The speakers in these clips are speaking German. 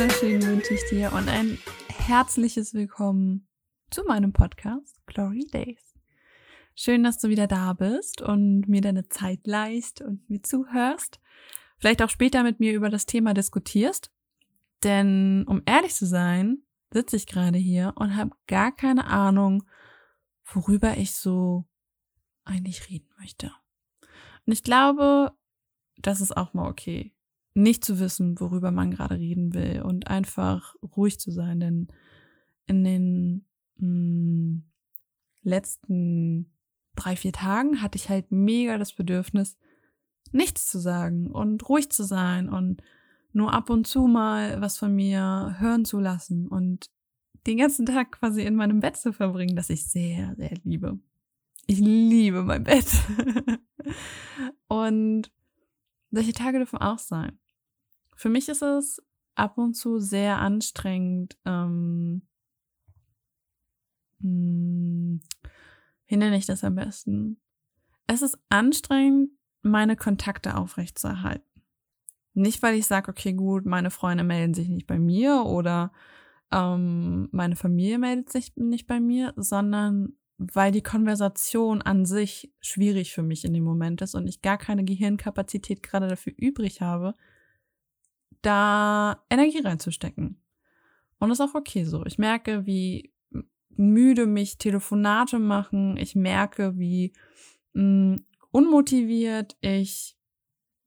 ich dir und ein herzliches Willkommen zu meinem Podcast Glory Days. Schön, dass du wieder da bist und mir deine Zeit leist und mir zuhörst. Vielleicht auch später mit mir über das Thema diskutierst. Denn um ehrlich zu sein, sitze ich gerade hier und habe gar keine Ahnung, worüber ich so eigentlich reden möchte. Und ich glaube, das ist auch mal okay nicht zu wissen, worüber man gerade reden will und einfach ruhig zu sein, denn in den mh, hm, letzten drei, vier Tagen hatte ich halt mega das Bedürfnis, nichts zu sagen und ruhig zu sein und nur ab und zu mal was von mir hören zu lassen und den ganzen Tag quasi in meinem Bett zu verbringen, das ich sehr, sehr liebe. Ich liebe mein Bett. und solche Tage dürfen auch sein. Für mich ist es ab und zu sehr anstrengend. Ähm, hm, wie nenne ich das am besten? Es ist anstrengend, meine Kontakte aufrechtzuerhalten. Nicht, weil ich sage, okay, gut, meine Freunde melden sich nicht bei mir oder ähm, meine Familie meldet sich nicht bei mir, sondern weil die Konversation an sich schwierig für mich in dem Moment ist und ich gar keine Gehirnkapazität gerade dafür übrig habe, da Energie reinzustecken. Und das ist auch okay so. Ich merke, wie müde mich Telefonate machen. Ich merke, wie mh, hm, unmotiviert ich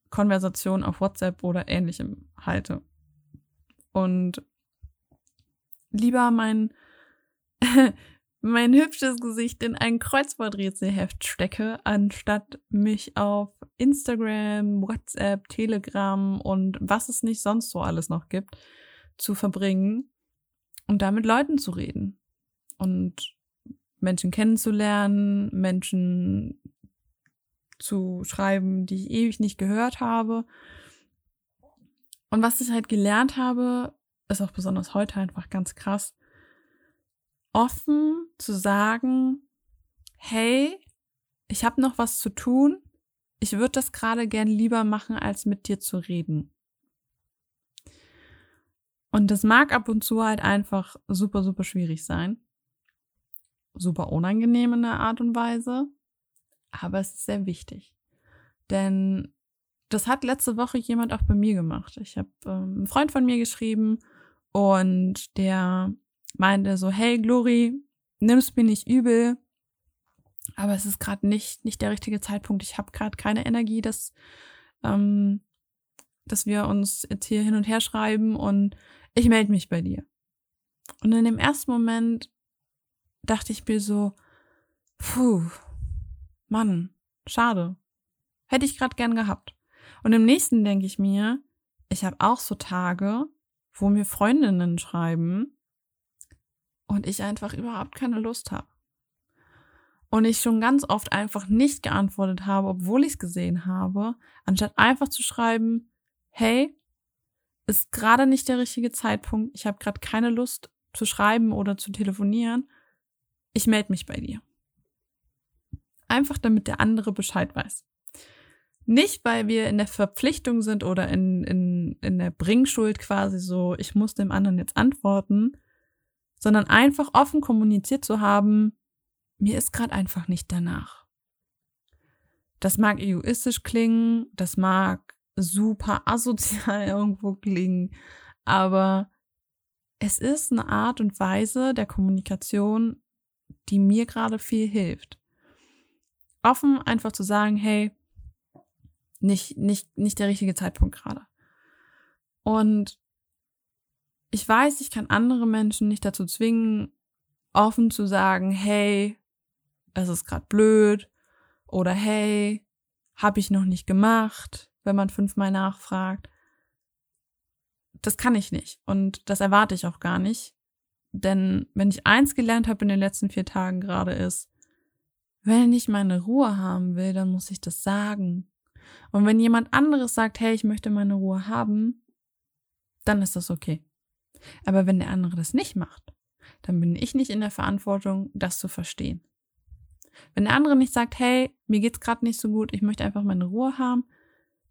Konversationen auf WhatsApp oder ähnlichem halte. Und lieber mein mein hübsches Gesicht in ein Kreuzworträtselheft stecke, anstatt mich auf Instagram, WhatsApp, Telegram und was es nicht sonst so alles noch gibt, zu verbringen und da mit Leuten zu reden und Menschen kennenzulernen, Menschen zu schreiben, die ich ewig nicht gehört habe. Und was ich halt gelernt habe, ist auch besonders heute einfach ganz krass, offen zu sagen, hey, ich habe noch was zu tun, ich würde das gerade gern lieber machen, als mit dir zu reden. Und das mag ab und zu halt einfach super, super schwierig sein. Super unangenehm in der Art und Weise. Aber es ist sehr wichtig. Denn das hat letzte Woche jemand auch bei mir gemacht. Ich habe ähm, einen Freund von mir geschrieben und der meinte so, hey Glory, nimm's mir nicht übel, aber es ist gerade nicht, nicht der richtige Zeitpunkt. Ich habe gerade keine Energie, dass, ähm, dass wir uns jetzt hier hin und her schreiben und ich melde mich bei dir. Und in dem ersten Moment dachte ich mir so, puh, Mann, schade. Hätte ich gerade gern gehabt. Und im nächsten denke ich mir, ich habe auch so Tage, wo mir Freundinnen schreiben und ich einfach überhaupt keine Lust habe. Und ich schon ganz oft einfach nicht geantwortet habe, obwohl ich es gesehen habe, anstatt einfach zu schreiben, hey, ist gerade nicht der richtige Zeitpunkt, ich habe gerade keine Lust zu schreiben oder zu telefonieren, ich melde mich bei dir. Einfach damit der andere Bescheid weiß. Nicht, weil wir in der Verpflichtung sind oder in, in, in der Bringschuld quasi so, ich muss dem anderen jetzt antworten, sondern einfach offen kommuniziert zu haben, mir ist gerade einfach nicht danach. Das mag egoistisch klingen, das mag super asozial irgendwo klingen, aber es ist eine Art und Weise der Kommunikation, die mir gerade viel hilft. Offen einfach zu sagen, hey, nicht, nicht, nicht der richtige Zeitpunkt gerade. Und ich weiß, ich kann andere Menschen nicht dazu zwingen, offen zu sagen, hey, es ist gerade blöd oder hey, habe ich noch nicht gemacht, wenn man fünfmal nachfragt. Das kann ich nicht und das erwarte ich auch gar nicht. Denn wenn ich eins gelernt habe in den letzten vier Tagen gerade ist, wenn ich meine Ruhe haben will, dann muss ich das sagen. Und wenn jemand anderes sagt, hey, ich möchte meine Ruhe haben, dann ist das okay. Aber wenn der andere das nicht macht, dann bin ich nicht in der Verantwortung, das zu verstehen. Wenn der andere nicht sagt, hey, mir geht's gerade nicht so gut, ich möchte einfach meine Ruhe haben,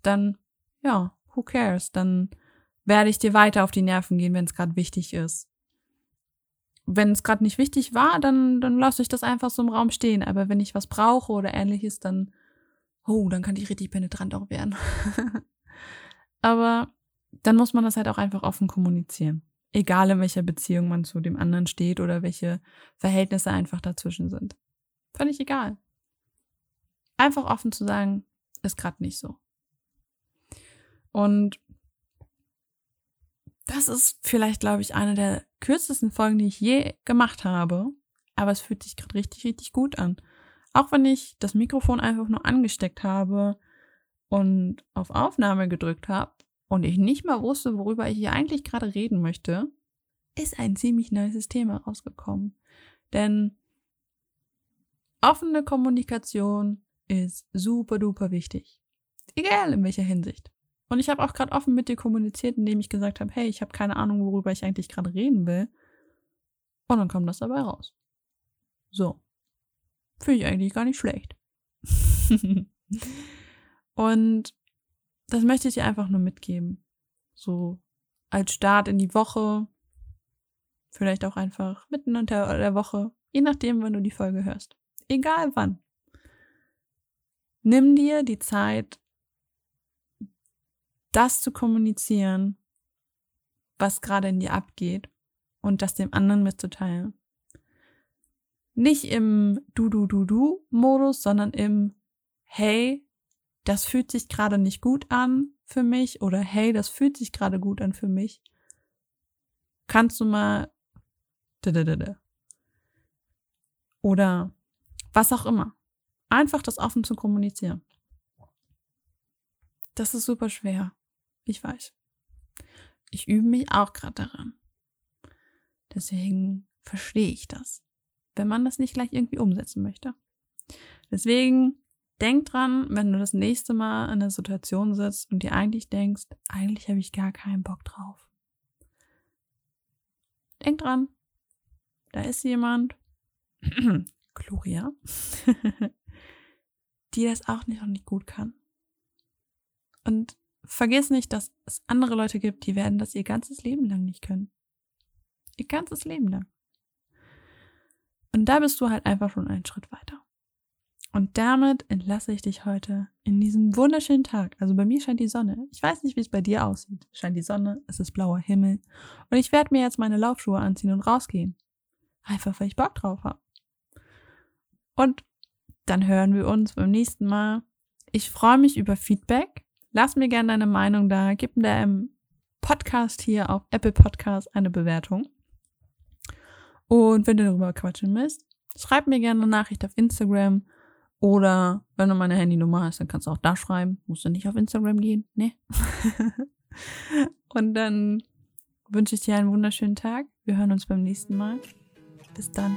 dann ja, who cares? Dann werde ich dir weiter auf die Nerven gehen, wenn es gerade wichtig ist. Wenn es gerade nicht wichtig war, dann, dann lasse ich das einfach so im Raum stehen. Aber wenn ich was brauche oder ähnliches, dann, oh, dann kann ich richtig penetrant auch werden. Aber dann muss man das halt auch einfach offen kommunizieren. Egal in welcher Beziehung man zu dem anderen steht oder welche Verhältnisse einfach dazwischen sind. Völlig egal. Einfach offen zu sagen, ist gerade nicht so. Und das ist vielleicht, glaube ich, eine der kürzesten Folgen, die ich je gemacht habe. Aber es fühlt sich gerade richtig, richtig gut an. Auch wenn ich das Mikrofon einfach nur angesteckt habe und auf Aufnahme gedrückt habe und ich nicht mal wusste, worüber ich hier eigentlich gerade reden möchte, ist ein ziemlich nices Thema rausgekommen. Denn offene Kommunikation ist super duper wichtig. Egal in welcher Hinsicht. Und ich habe auch gerade offen mit dir kommuniziert, indem ich gesagt habe, hey, ich habe keine Ahnung, worüber ich eigentlich gerade reden will. Und dann kommt das dabei raus. So. Finde ich eigentlich gar nicht schlecht. und das möchte ich dir einfach nur mitgeben. So als Start in die Woche. Vielleicht auch einfach mitten unter der Woche. Je nachdem, wann du die Folge hörst. Egal wann. Nimm dir die Zeit, das zu kommunizieren, was gerade in dir abgeht und das dem anderen mitzuteilen. Nicht im Du, Du, Du, Du Modus, sondern im Hey, das fühlt sich gerade nicht gut an für mich oder hey, das fühlt sich gerade gut an für mich. Kannst du mal oder was auch immer. Einfach das offen zu kommunizieren. Das ist super schwer. Ich weiß. Ich übe mich auch gerade daran. Deswegen verstehe ich das, wenn man das nicht gleich irgendwie umsetzen möchte. Deswegen denk dran, wenn du das nächste Mal in der Situation sitzt und dir eigentlich denkst, eigentlich habe ich gar keinen Bock drauf. Denk dran, da ist jemand, Gloria, die das auch nicht noch nicht gut kann. Und vergiss nicht, dass es andere Leute gibt, die werden das ihr ganzes Leben lang nicht können. Ihr ganzes Leben lang. Und da bist du halt einfach schon einen Schritt weiter. Und damit entlasse ich dich heute in diesem wunderschönen Tag. Also bei mir scheint die Sonne. Ich weiß nicht, wie es bei dir aussieht. Scheint die Sonne, es ist blauer Himmel. Und ich werde mir jetzt meine Laufschuhe anziehen und rausgehen. Einfach, weil ich Bock drauf habe. Und dann hören wir uns beim nächsten Mal. Ich freue mich über Feedback. Lass mir gerne deine Meinung da. Gib mir im Podcast hier auf Apple Podcast eine Bewertung. Und wenn du darüber quatschen willst, schreib mir gerne eine Nachricht auf Instagram oder wenn du meine Handynummer hast, dann kannst du auch da schreiben. Musst du nicht auf Instagram gehen, ne? Und dann wünsche ich dir einen wunderschönen Tag. Wir hören uns beim nächsten Mal. Bis dann.